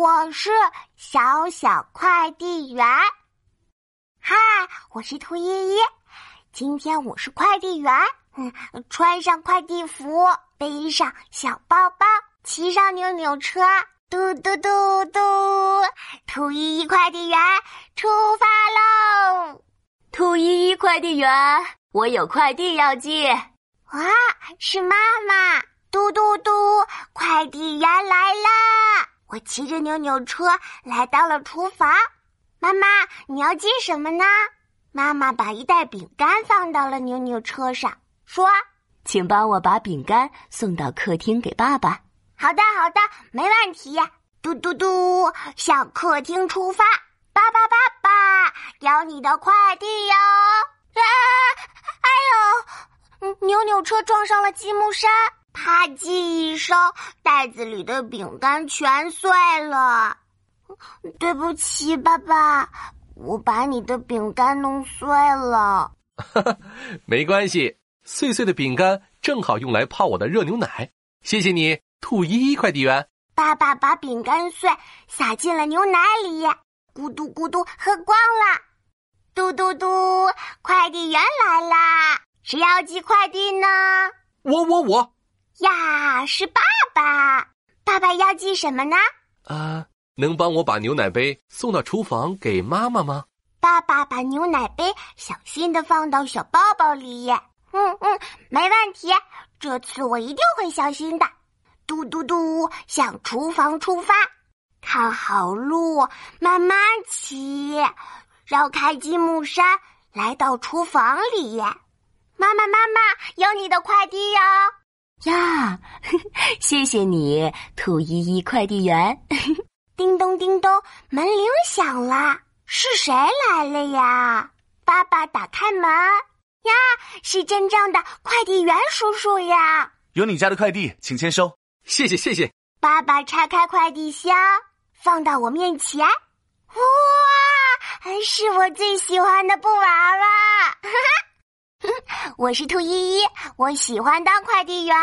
我是小小快递员。嗨，我是兔依依。今天我是快递员，嗯，穿上快递服，背上小包包，骑上扭扭车，嘟嘟嘟嘟，兔依依快递员出发喽！兔依依快递员，我有快递要寄。哇，是妈妈！嘟嘟嘟，快递员来啦！我骑着扭扭车来到了厨房。妈妈，你要寄什么呢？妈妈把一袋饼干放到了扭扭车上，说：“请帮我把饼干送到客厅给爸爸。”好的，好的，没问题。嘟嘟嘟，向客厅出发。爸爸，爸爸，有你的快递哟！啊，哎呦，扭扭车撞上了积木山。啪叽一声，袋子里的饼干全碎了。对不起，爸爸，我把你的饼干弄碎了。哈哈，没关系，碎碎的饼干正好用来泡我的热牛奶。谢谢你，兔依依快递员。爸爸把饼干碎撒进了牛奶里，咕嘟咕嘟喝光了。嘟嘟嘟，快递员来啦！谁要寄快递呢？我我我。呀，是爸爸！爸爸要寄什么呢？啊，能帮我把牛奶杯送到厨房给妈妈吗？爸爸把牛奶杯小心的放到小包包里。嗯嗯，没问题，这次我一定会小心的。嘟嘟嘟，向厨房出发，看好路，慢慢骑，绕开积木山，来到厨房里。妈妈，妈妈，有你的快递哟！呀，谢谢你，兔依依快递员。叮咚叮咚，门铃响了，是谁来了呀？爸爸打开门，呀，是真正的快递员叔叔呀！有你家的快递，请签收。谢谢谢谢。爸爸拆开快递箱，放到我面前。哇，是我最喜欢的布娃娃。我是兔依依，我喜欢当快递员。